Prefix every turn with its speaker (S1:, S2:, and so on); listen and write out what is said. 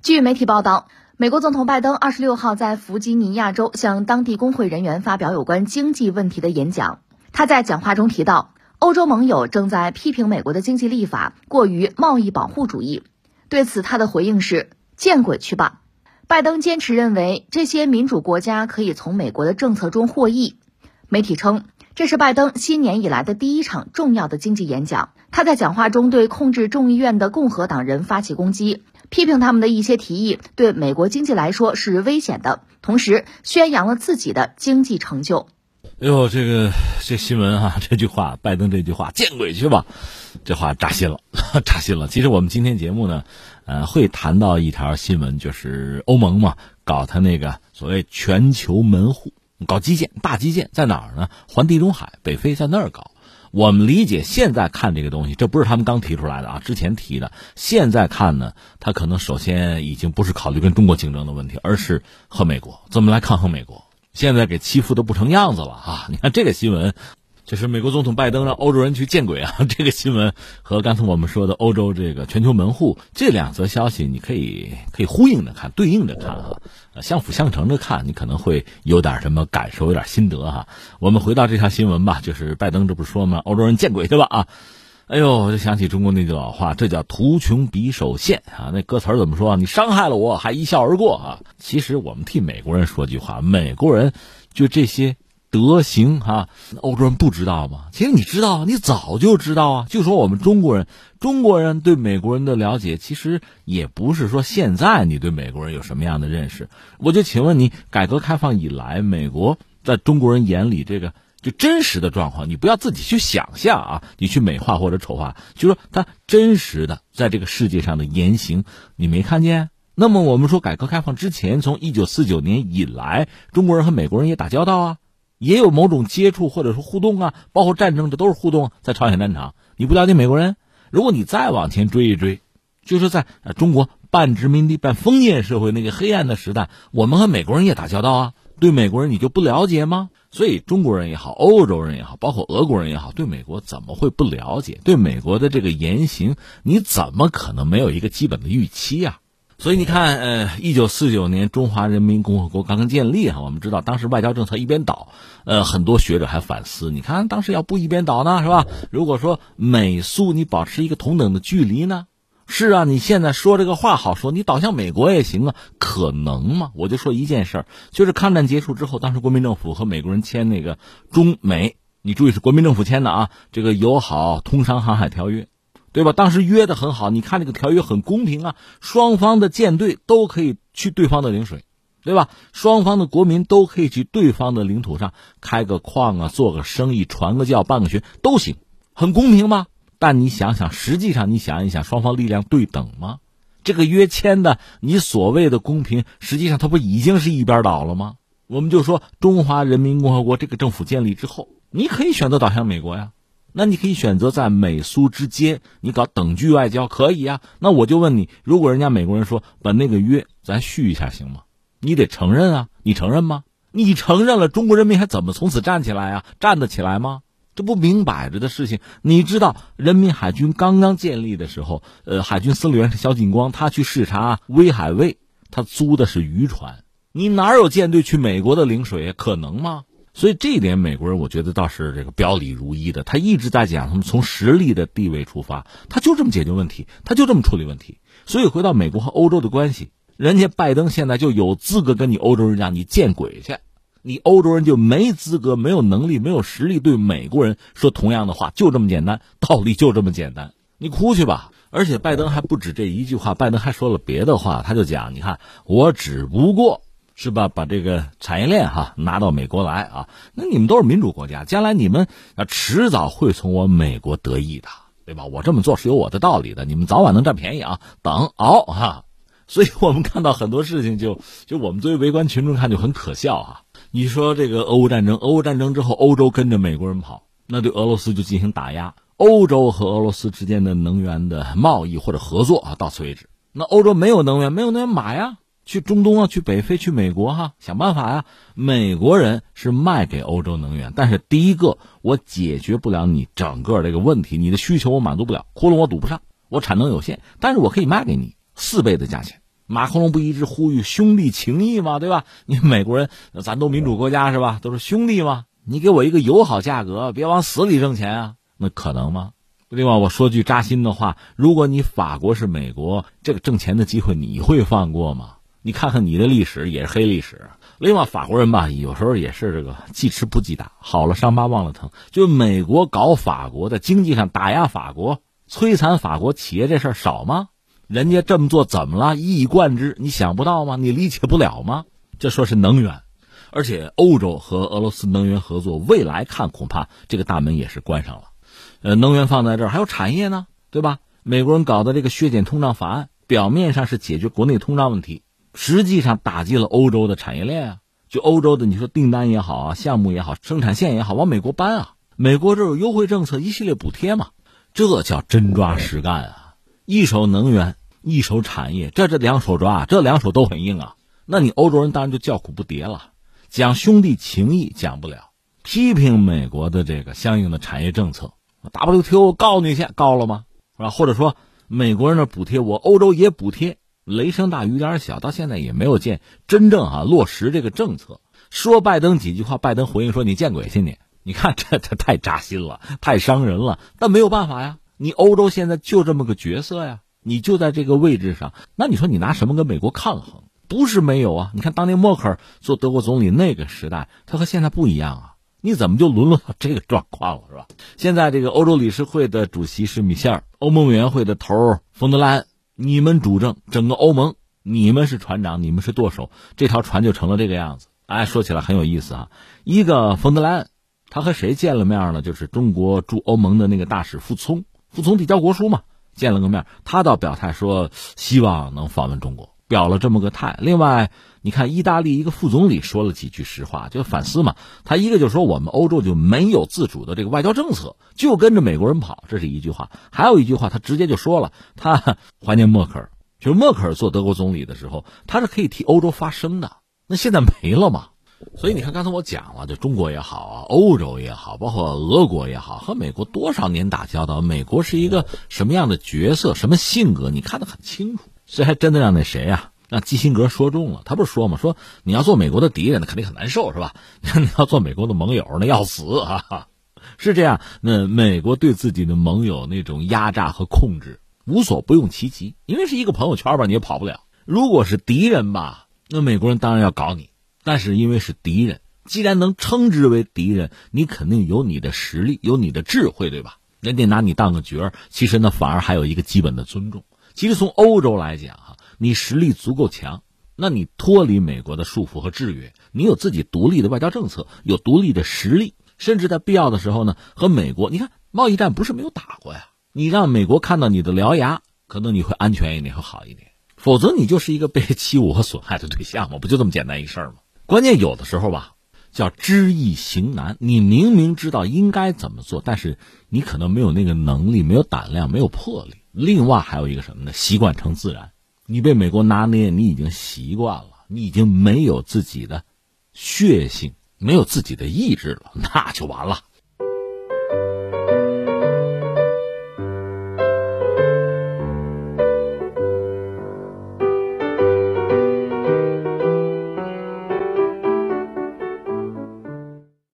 S1: 据媒体报道，美国总统拜登二十六号在弗吉尼亚州向当地工会人员发表有关经济问题的演讲。他在讲话中提到，欧洲盟友正在批评美国的经济立法过于贸易保护主义。对此，他的回应是：“见鬼去吧！”拜登坚持认为这些民主国家可以从美国的政策中获益。媒体称，这是拜登新年以来的第一场重要的经济演讲。他在讲话中对控制众议院的共和党人发起攻击，批评他们的一些提议对美国经济来说是危险的，同时宣扬了自己的经济成就。
S2: 哎呦，这个这新闻哈，这句话，拜登这句话，见鬼去吧！这话扎心了，扎心了。其实我们今天节目呢，呃，会谈到一条新闻，就是欧盟嘛，搞他那个所谓全球门户，搞基建，大基建在哪儿呢？环地中海，北非在那儿搞。我们理解，现在看这个东西，这不是他们刚提出来的啊，之前提的。现在看呢，他可能首先已经不是考虑跟中国竞争的问题，而是和美国怎么来抗衡美国。现在给欺负的不成样子了啊！你看这个新闻，就是美国总统拜登让欧洲人去见鬼啊！这个新闻和刚才我们说的欧洲这个全球门户这两则消息，你可以可以呼应着看，对应着看啊，相辅相成着看，你可能会有点什么感受，有点心得哈。我们回到这条新闻吧，就是拜登这不是说吗？欧洲人见鬼去吧啊！哎呦，我就想起中国那句老话，这叫图穷匕首现啊！那歌词怎么说？你伤害了我，还一笑而过啊！其实我们替美国人说句话，美国人就这些德行哈，欧洲人不知道吗？其实你知道，你早就知道啊！就说我们中国人，中国人对美国人的了解，其实也不是说现在你对美国人有什么样的认识。我就请问你，改革开放以来，美国在中国人眼里这个？就真实的状况，你不要自己去想象啊，你去美化或者丑化，就说他真实的在这个世界上的言行，你没看见？那么我们说，改革开放之前，从一九四九年以来，中国人和美国人也打交道啊，也有某种接触或者说互动啊，包括战争，这都是互动。在朝鲜战场，你不了解美国人？如果你再往前追一追，就是在中国半殖民地半封建社会那个黑暗的时代，我们和美国人也打交道啊，对美国人你就不了解吗？所以中国人也好，欧洲人也好，包括俄国人也好，对美国怎么会不了解？对美国的这个言行，你怎么可能没有一个基本的预期呀？所以你看，呃，一九四九年中华人民共和国刚刚建立哈，我们知道当时外交政策一边倒，呃，很多学者还反思，你看当时要不一边倒呢，是吧？如果说美苏你保持一个同等的距离呢？是啊，你现在说这个话好说，你倒向美国也行啊，可能吗？我就说一件事儿，就是抗战结束之后，当时国民政府和美国人签那个中美，你注意是国民政府签的啊，这个友好通商航海条约，对吧？当时约的很好，你看这个条约很公平啊，双方的舰队都可以去对方的领水，对吧？双方的国民都可以去对方的领土上开个矿啊，做个生意，传个教，办个学都行，很公平吗？但你想想，实际上你想一想，双方力量对等吗？这个约签的，你所谓的公平，实际上它不已经是一边倒了吗？我们就说中华人民共和国这个政府建立之后，你可以选择倒向美国呀，那你可以选择在美苏之间你搞等距外交，可以啊。那我就问你，如果人家美国人说把那个约咱续一下行吗？你得承认啊，你承认吗？你承认了，中国人民还怎么从此站起来啊？站得起来吗？这不明摆着的事情，你知道，人民海军刚刚建立的时候，呃，海军司令员是萧劲光，他去视察威海卫，他租的是渔船，你哪有舰队去美国的领水？可能吗？所以这一点，美国人我觉得倒是这个表里如一的，他一直在讲，他们从实力的地位出发，他就这么解决问题，他就这么处理问题。所以回到美国和欧洲的关系，人家拜登现在就有资格跟你欧洲人讲，你见鬼去！你欧洲人就没资格、没有能力、没有实力对美国人说同样的话，就这么简单，道理就这么简单。你哭去吧！而且拜登还不止这一句话，拜登还说了别的话，他就讲：你看，我只不过是吧，把这个产业链哈拿到美国来啊。那你们都是民主国家，将来你们啊迟早会从我美国得益的，对吧？我这么做是有我的道理的，你们早晚能占便宜啊。等熬哈。所以我们看到很多事情，就就我们作为围观群众看就很可笑啊。你说这个俄乌战争，俄乌战争之后，欧洲跟着美国人跑，那对俄罗斯就进行打压。欧洲和俄罗斯之间的能源的贸易或者合作啊，到此为止。那欧洲没有能源，没有能源买呀，去中东啊，去北非，去美国哈，想办法呀。美国人是卖给欧洲能源，但是第一个我解决不了你整个这个问题，你的需求我满足不了，窟窿我堵不上，我产能有限，但是我可以卖给你四倍的价钱。马克龙不一直呼吁兄弟情谊吗？对吧？你美国人，咱都民主国家是吧？都是兄弟吗？你给我一个友好价格，别往死里挣钱啊！那可能吗？另外，我说句扎心的话：如果你法国是美国，这个挣钱的机会你会放过吗？你看看你的历史也是黑历史。另外，法国人吧，有时候也是这个记吃不记打，好了伤疤忘了疼。就美国搞法国在经济上打压法国、摧残法国企业这事儿少吗？人家这么做怎么了？一以贯之，你想不到吗？你理解不了吗？这说是能源，而且欧洲和俄罗斯能源合作，未来看恐怕这个大门也是关上了。呃，能源放在这儿，还有产业呢，对吧？美国人搞的这个削减通胀法案，表面上是解决国内通胀问题，实际上打击了欧洲的产业链啊。就欧洲的，你说订单也好啊，项目也好，生产线也好，往美国搬啊。美国这有优惠政策，一系列补贴嘛，这叫真抓实干啊！一手能源，一手产业，这这两手抓，这两手都很硬啊。那你欧洲人当然就叫苦不迭了，讲兄弟情谊讲不了，批评美国的这个相应的产业政策。WTO 告你去，告了吗？是吧？或者说美国人的补贴，我欧洲也补贴，雷声大雨点小，到现在也没有见真正啊落实这个政策。说拜登几句话，拜登回应说：“你见鬼去你！”你看这这太扎心了，太伤人了。但没有办法呀，你欧洲现在就这么个角色呀，你就在这个位置上。那你说你拿什么跟美国抗衡？不是没有啊。你看当年默克尔做德国总理那个时代，他和现在不一样啊。你怎么就沦落到这个状况了，是吧？现在这个欧洲理事会的主席是米歇尔，欧盟委员会的头冯德莱恩，你们主政整个欧盟，你们是船长，你们是舵手，这条船就成了这个样子。哎，说起来很有意思啊。一个冯德莱恩，他和谁见了面呢？就是中国驻欧盟的那个大使傅聪，傅聪递交国书嘛，见了个面，他倒表态说希望能访问中国，表了这么个态。另外。你看，意大利一个副总理说了几句实话，就反思嘛。他一个就说我们欧洲就没有自主的这个外交政策，就跟着美国人跑，这是一句话。还有一句话，他直接就说了，他怀念默克尔，就是默克尔做德国总理的时候，他是可以替欧洲发声的。那现在没了嘛？所以你看，刚才我讲了，就中国也好啊，欧洲也好，包括俄国也好，和美国多少年打交道，美国是一个什么样的角色，什么性格，你看得很清楚。这还真的让那谁呀？让基辛格说中了，他不是说吗？说你要做美国的敌人，那肯定很难受，是吧？你要做美国的盟友，那要死啊！是这样，那美国对自己的盟友那种压榨和控制，无所不用其极。因为是一个朋友圈吧，你也跑不了。如果是敌人吧，那美国人当然要搞你。但是因为是敌人，既然能称之为敌人，你肯定有你的实力，有你的智慧，对吧？人家拿你当个角儿，其实呢，反而还有一个基本的尊重。其实从欧洲来讲，你实力足够强，那你脱离美国的束缚和制约，你有自己独立的外交政策，有独立的实力，甚至在必要的时候呢，和美国，你看贸易战不是没有打过呀。你让美国看到你的獠牙，可能你会安全一点，会好一点。否则你就是一个被欺侮和损害的对象嘛，不就这么简单一事儿吗？关键有的时候吧，叫知易行难。你明明知道应该怎么做，但是你可能没有那个能力，没有胆量，没有魄力。另外还有一个什么呢？习惯成自然。你被美国拿捏，你已经习惯了，你已经没有自己的血性，没有自己的意志了，那就完了。